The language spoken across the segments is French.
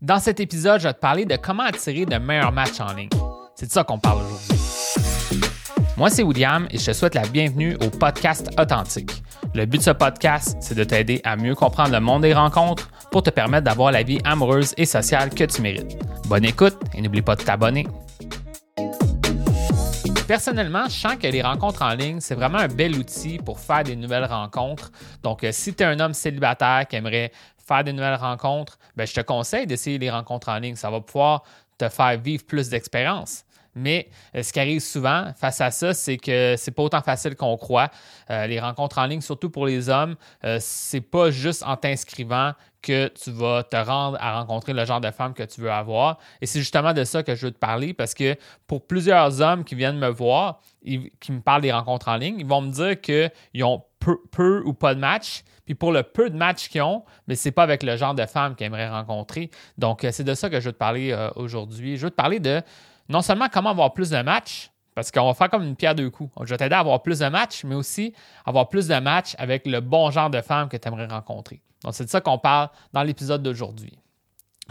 Dans cet épisode, je vais te parler de comment attirer de meilleurs matchs en ligne. C'est de ça qu'on parle aujourd'hui. Moi, c'est William et je te souhaite la bienvenue au podcast Authentique. Le but de ce podcast, c'est de t'aider à mieux comprendre le monde des rencontres pour te permettre d'avoir la vie amoureuse et sociale que tu mérites. Bonne écoute et n'oublie pas de t'abonner. Personnellement, je sens que les rencontres en ligne, c'est vraiment un bel outil pour faire des nouvelles rencontres. Donc, euh, si tu es un homme célibataire qui aimerait faire des nouvelles rencontres, ben, je te conseille d'essayer les rencontres en ligne. Ça va pouvoir te faire vivre plus d'expérience. Mais euh, ce qui arrive souvent face à ça, c'est que c'est pas autant facile qu'on croit. Euh, les rencontres en ligne, surtout pour les hommes, euh, c'est pas juste en t'inscrivant que tu vas te rendre à rencontrer le genre de femme que tu veux avoir. Et c'est justement de ça que je veux te parler parce que pour plusieurs hommes qui viennent me voir, qui me parlent des rencontres en ligne, ils vont me dire qu'ils ont peu, ou pas de matchs. Puis pour le peu de matchs qu'ils ont, mais c'est pas avec le genre de femme qu'ils aimeraient rencontrer. Donc, c'est de ça que je veux te parler aujourd'hui. Je veux te parler de non seulement comment avoir plus de matchs, parce qu'on va faire comme une pierre deux coups. Je vais t'aider à avoir plus de matchs, mais aussi avoir plus de matchs avec le bon genre de femme que tu aimerais rencontrer. Donc, c'est de ça qu'on parle dans l'épisode d'aujourd'hui.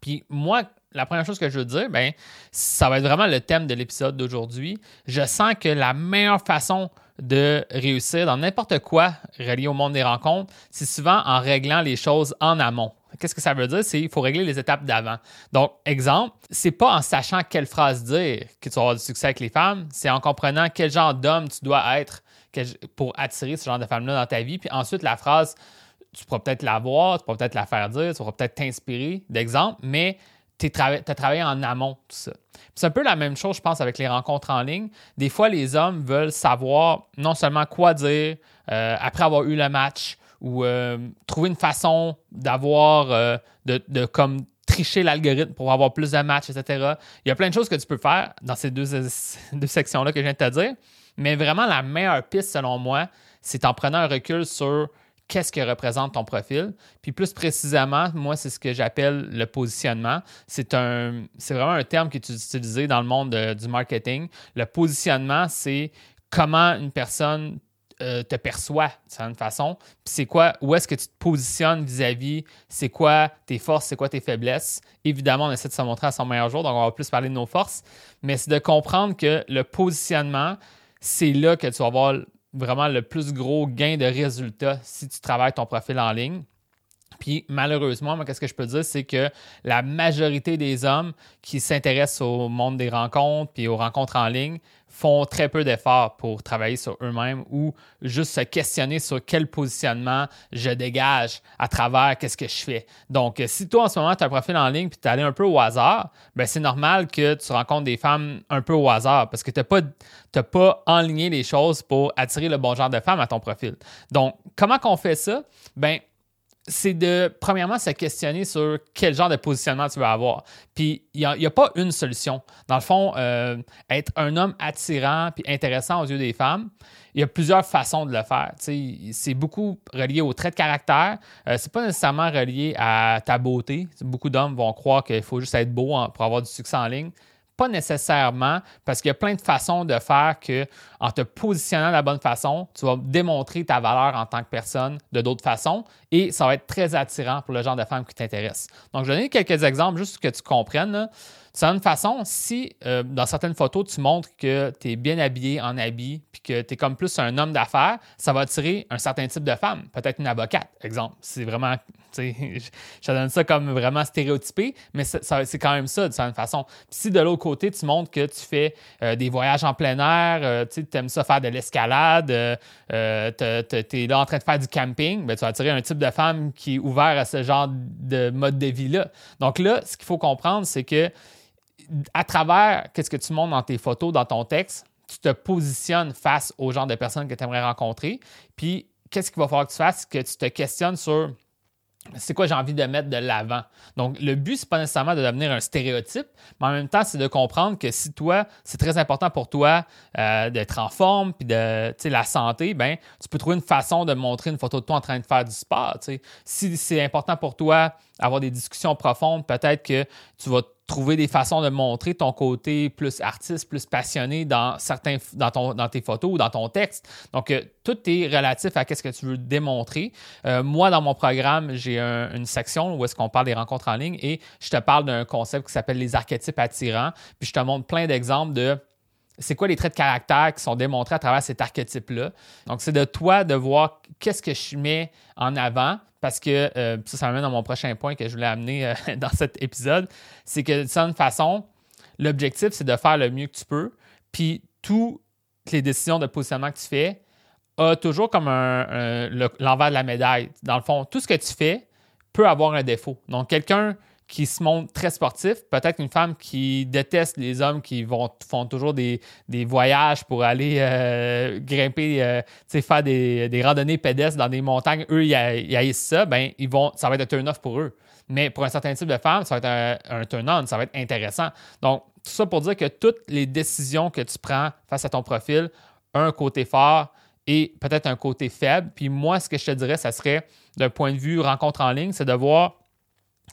Puis moi, la première chose que je veux dire, ben, ça va être vraiment le thème de l'épisode d'aujourd'hui. Je sens que la meilleure façon de réussir dans n'importe quoi relié au monde des rencontres, c'est souvent en réglant les choses en amont. Qu'est-ce que ça veut dire? C'est qu'il faut régler les étapes d'avant. Donc, exemple, c'est pas en sachant quelle phrase dire que tu vas avoir du succès avec les femmes, c'est en comprenant quel genre d'homme tu dois être pour attirer ce genre de femme-là dans ta vie. Puis ensuite, la phrase, tu pourras peut-être la voir, tu pourras peut-être la faire dire, tu pourras peut-être t'inspirer d'exemple, mais tu as travaillé en amont, tout ça. C'est un peu la même chose, je pense, avec les rencontres en ligne. Des fois, les hommes veulent savoir non seulement quoi dire euh, après avoir eu le match, ou euh, trouver une façon d'avoir, euh, de, comme tricher l'algorithme pour avoir plus de matchs, etc. Il y a plein de choses que tu peux faire dans ces deux, deux sections-là que je viens de te dire. Mais vraiment, la meilleure piste, selon moi, c'est en prenant un recul sur qu'est-ce que représente ton profil. Puis plus précisément, moi, c'est ce que j'appelle le positionnement. C'est un, c'est vraiment un terme qui est utilisé dans le monde du marketing. Le positionnement, c'est comment une personne euh, te perçoit de certaine façon. Puis c'est quoi, où est-ce que tu te positionnes vis-à-vis, c'est quoi tes forces, c'est quoi tes faiblesses. Évidemment, on essaie de se montrer à son meilleur jour, donc on va plus parler de nos forces, mais c'est de comprendre que le positionnement, c'est là que tu vas avoir vraiment le plus gros gain de résultats si tu travailles ton profil en ligne. Puis malheureusement, moi, qu'est-ce que je peux dire, c'est que la majorité des hommes qui s'intéressent au monde des rencontres puis aux rencontres en ligne font très peu d'efforts pour travailler sur eux-mêmes ou juste se questionner sur quel positionnement je dégage à travers qu'est-ce que je fais. Donc, si toi en ce moment tu as un profil en ligne puis tu es allé un peu au hasard, ben c'est normal que tu rencontres des femmes un peu au hasard parce que tu n'as pas, pas enligné les choses pour attirer le bon genre de femme à ton profil. Donc, comment qu'on fait ça? Ben, c'est de, premièrement, se questionner sur quel genre de positionnement tu veux avoir. Puis, il n'y a, pas une solution. Dans le fond, euh, être un homme attirant puis intéressant aux yeux des femmes, il y a plusieurs façons de le faire. C'est beaucoup relié au trait de caractère. Euh, c'est pas nécessairement relié à ta beauté. Beaucoup d'hommes vont croire qu'il faut juste être beau pour avoir du succès en ligne. Pas nécessairement, parce qu'il y a plein de façons de faire que, en te positionnant de la bonne façon, tu vas démontrer ta valeur en tant que personne de d'autres façons et ça va être très attirant pour le genre de femme qui t'intéresse. Donc, je vais donner quelques exemples juste pour que tu comprennes. De certaine façon, si euh, dans certaines photos, tu montres que tu es bien habillé en habit, puis que tu es comme plus un homme d'affaires, ça va attirer un certain type de femme, peut-être une avocate, exemple. C'est vraiment, je donne ça comme vraiment stéréotypé, mais c'est quand même ça, de certaine façon. si de l'autre côté, tu montres que tu fais euh, des voyages en plein air, euh, tu aimes ça faire de l'escalade, tu es là en train de faire du camping, ben, tu vas attirer un type de femme qui est ouvert à ce genre de mode de vie-là. Donc là, ce qu'il faut comprendre, c'est que à travers qu'est-ce que tu montres dans tes photos, dans ton texte, tu te positionnes face au genre de personnes que tu aimerais rencontrer. Puis, qu'est-ce qu'il va falloir que tu fasses? Que tu te questionnes sur c'est quoi j'ai envie de mettre de l'avant? Donc, le but, c'est pas nécessairement de devenir un stéréotype, mais en même temps, c'est de comprendre que si toi, c'est très important pour toi euh, d'être en forme puis de la santé, ben, tu peux trouver une façon de montrer une photo de toi en train de faire du sport. Si c'est important pour toi avoir des discussions profondes, peut-être que tu vas trouver des façons de montrer ton côté plus artiste, plus passionné dans certains dans, ton, dans tes photos ou dans ton texte. Donc, euh, tout est relatif à ce que tu veux démontrer. Euh, moi, dans mon programme, j'ai une section où est-ce qu'on parle des rencontres en ligne et je te parle d'un concept qui s'appelle les archétypes attirants. Puis je te montre plein d'exemples de c'est quoi les traits de caractère qui sont démontrés à travers cet archétype-là. Donc, c'est de toi de voir qu'est-ce que je mets en avant parce que euh, ça, ça m'amène dans mon prochain point que je voulais amener euh, dans cet épisode. C'est que de certaine façon, l'objectif, c'est de faire le mieux que tu peux. Puis, toutes les décisions de positionnement que tu fais a toujours comme un, l'envers de la médaille. Dans le fond, tout ce que tu fais peut avoir un défaut. Donc, quelqu'un qui se montre très sportif, peut-être une femme qui déteste les hommes qui vont, font toujours des, voyages pour aller euh, grimper, euh, faire des, des, randonnées pédestres dans des montagnes, eux, ils, haïssent ça, ben, ils vont, ça va être un turn-off pour eux. Mais pour un certain type de femme, ça va être un, turn-on, ça va être intéressant. Donc, tout ça pour dire que toutes les décisions que tu prends face à ton profil un côté fort et peut-être un côté faible. Puis moi, ce que je te dirais, ça serait, d'un point de vue rencontre en ligne, c'est de voir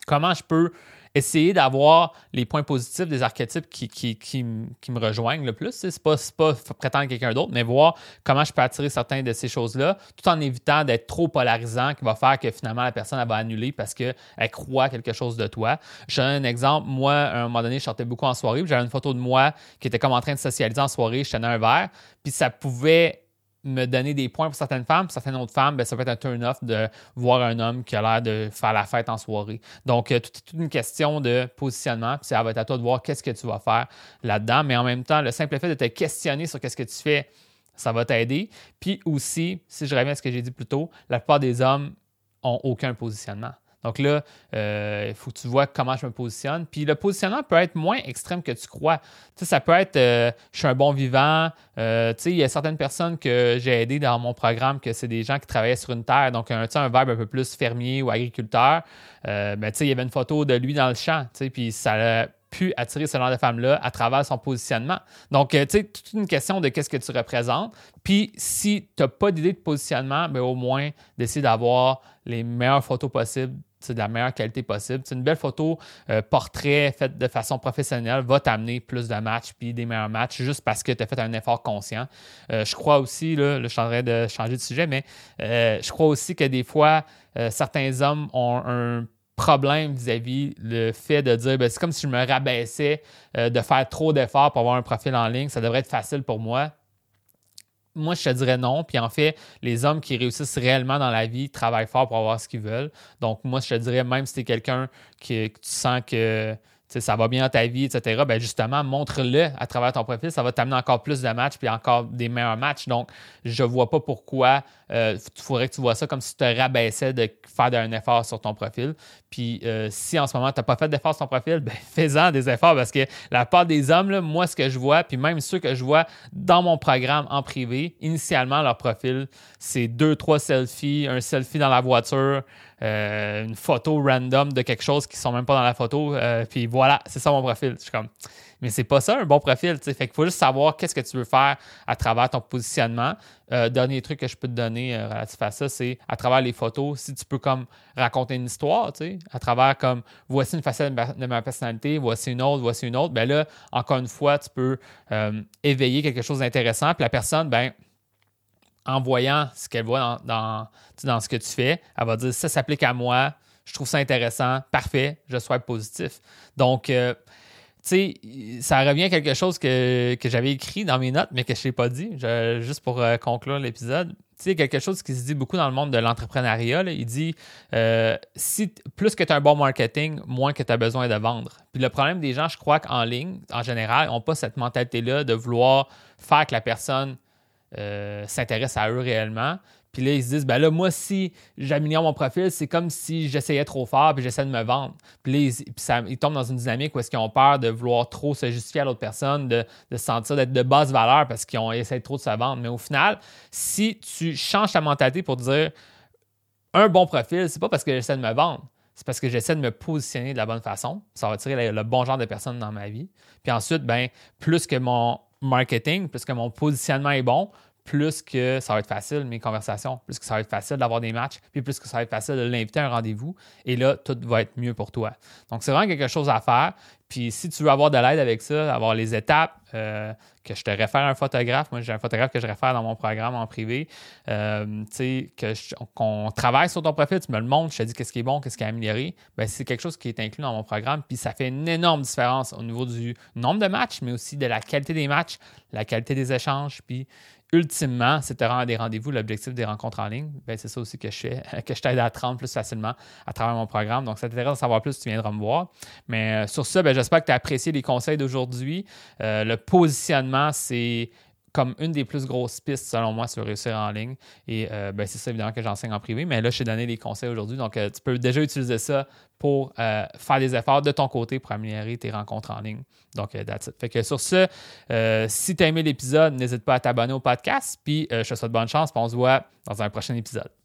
comment je peux essayer d'avoir les points positifs des archétypes qui, qui, me rejoignent le plus. C'est pas, pas prétendre quelqu'un d'autre, mais voir comment je peux attirer certaines de ces choses-là, tout en évitant d'être trop polarisant, qui va faire que finalement la personne va annuler parce qu'elle croit quelque chose de toi. Je donne un exemple. Moi, à un moment donné, je sortais beaucoup en soirée, j'avais une photo de moi qui était comme en train de socialiser en soirée, je tenais un verre, puis ça pouvait me donner des points pour certaines femmes. Pour certaines autres femmes, ben, ça peut être un turn-off de voir un homme qui a l'air de faire la fête en soirée. Donc, euh, toute, une question de positionnement. Puis ça va être à toi de voir qu'est-ce que tu vas faire là-dedans. Mais en même temps, le simple fait de te questionner sur qu'est-ce que tu fais, ça va t'aider. Puis aussi, si je reviens à ce que j'ai dit plus tôt, la plupart des hommes ont aucun positionnement. Donc là, euh, il faut que tu vois comment je me positionne. Puis le positionnement peut être moins extrême que tu crois. Tu sais, ça peut être euh, je suis un bon vivant. Euh, tu sais, il y a certaines personnes que j'ai aidées dans mon programme que c'est des gens qui travaillaient sur une terre, donc un, un verbe un peu plus fermier ou agriculteur. ben, tu sais, il y avait une photo de lui dans le champ, tu sais, puis ça a pu attirer ce genre de femme-là à travers son positionnement. Donc, tu sais, toute une question de qu'est-ce que tu représentes. Puis, si tu n'as pas d'idée de positionnement, ben, au moins d'essayer d'avoir les meilleures photos possibles de la meilleure qualité possible. C'est une belle photo euh, portrait faite de façon professionnelle va t'amener plus de matchs puis des meilleurs matchs juste parce que tu as fait un effort conscient. Euh, je crois aussi, là, je suis de changer de sujet, mais euh, je crois aussi que des fois, certains hommes ont un problème vis-à-vis le fait de dire ben, c'est comme si je me rabaissais de faire trop d'efforts pour avoir un profil en ligne, ça devrait être facile pour moi moi, je te dirais non. Puis en fait, les hommes qui réussissent réellement dans la vie travaillent fort pour avoir ce qu'ils veulent. Donc, moi, je te dirais, même si tu es quelqu'un que, tu sens que ça va bien dans ta vie, etc., ben justement, montre-le à travers ton profil. Ça va t'amener encore plus de matchs puis encore des meilleurs matchs. Donc, je ne vois pas pourquoi il euh, faudrait que tu vois ça comme si tu te rabaissais de faire un effort sur ton profil. Puis, euh, si en ce moment, tu n'as pas fait d'effort sur ton profil, ben, fais-en des efforts parce que la part des hommes, moi, ce que je vois, puis même ceux que je vois dans mon programme en privé, initialement, leur profil, c'est deux, trois selfies, un selfie dans la voiture, euh, une photo random de quelque chose qui sont même pas dans la photo. Puis voilà, c'est ça mon profil. Je suis comme, mais c'est pas ça un bon profil. Fait qu'il faut juste savoir qu'est-ce que tu veux faire à travers ton positionnement. Euh, dernier truc que je peux te donner relatif à ça, c'est à travers les photos, si tu peux comme raconter une histoire, à travers comme voici une facette de ma personnalité, voici une autre, voici une autre, ben là, encore une fois, tu peux éveiller quelque chose d'intéressant. Puis la personne, ben en voyant ce qu'elle voit dans, dans, ce que tu fais, elle va dire ça s'applique à moi, je trouve ça intéressant, parfait, je sois positif. Donc, euh, sais, ça revient à quelque chose que, j'avais écrit dans mes notes, mais que je ne t'ai pas dit, juste pour euh, conclure l'épisode. Tu sais, quelque chose qui se dit beaucoup dans le monde de l'entrepreneuriat, il dit euh, plus que tu as un bon marketing, moins que tu as besoin de vendre. Puis le problème des gens, je crois qu'en ligne, en général, n'ont pas cette mentalité-là de vouloir faire que la personne euh, s'intéressent à eux réellement. Puis là, ils se disent, ben là, moi, si j'améliore mon profil, c'est comme si j'essayais trop fort puis j'essaie de me vendre. Puis là, ils, ils tombent dans une dynamique où est-ce qu'ils ont peur de vouloir trop se justifier à l'autre personne, de, de se sentir d'être de basse valeur parce qu'ils ont essayé trop de se vendre. Mais au final, si tu changes ta mentalité pour dire un bon profil, c'est pas parce que j'essaie de me vendre. C'est parce que j'essaie de me positionner de la bonne façon. Ça va attirer le, bon genre de personnes dans ma vie. Puis ensuite, ben, plus que mon marketing, puisque mon positionnement est bon, plus que ça va être facile, mes conversations, plus que ça va être facile d'avoir des matchs, puis plus que ça va être facile de l'inviter à un rendez-vous. Et là, tout va être mieux pour toi. Donc, c'est vraiment quelque chose à faire. Puis si tu veux avoir de l'aide avec ça, avoir les étapes, euh, que je te réfère à un photographe, moi j'ai un photographe que je réfère dans mon programme en privé, euh, qu'on travaille sur ton profil, tu me le montres, je te dis qu'est-ce qui est bon, qu'est-ce qui est amélioré, ben, c'est quelque chose qui est inclus dans mon programme, puis ça fait une énorme différence au niveau du nombre de matchs, mais aussi de la qualité des matchs, la qualité des échanges, puis ultimement, c'est de rendre des rendez-vous, l'objectif des rencontres en ligne. Ben, c'est ça aussi que je fais, que je t'aide à te rendre plus facilement à travers mon programme. Donc, ça t'intéresse de savoir plus, tu viendras me voir. Mais euh, sur ça, ben, j'espère que tu as apprécié les conseils d'aujourd'hui. Euh, le positionnement, c'est comme une des plus grosses pistes, selon moi, sur réussir en ligne. Et euh, ben, c'est ça, évidemment, que j'enseigne en privé. Mais là, je t'ai donné des conseils aujourd'hui. Donc, tu peux déjà utiliser ça pour euh, faire des efforts de ton côté pour améliorer tes rencontres en ligne. Donc, euh, that's it. Fait que sur ce, euh, si tu as aimé l'épisode, n'hésite pas à t'abonner au podcast. Puis, je te souhaite bonne chance. Puis on se voit dans un prochain épisode.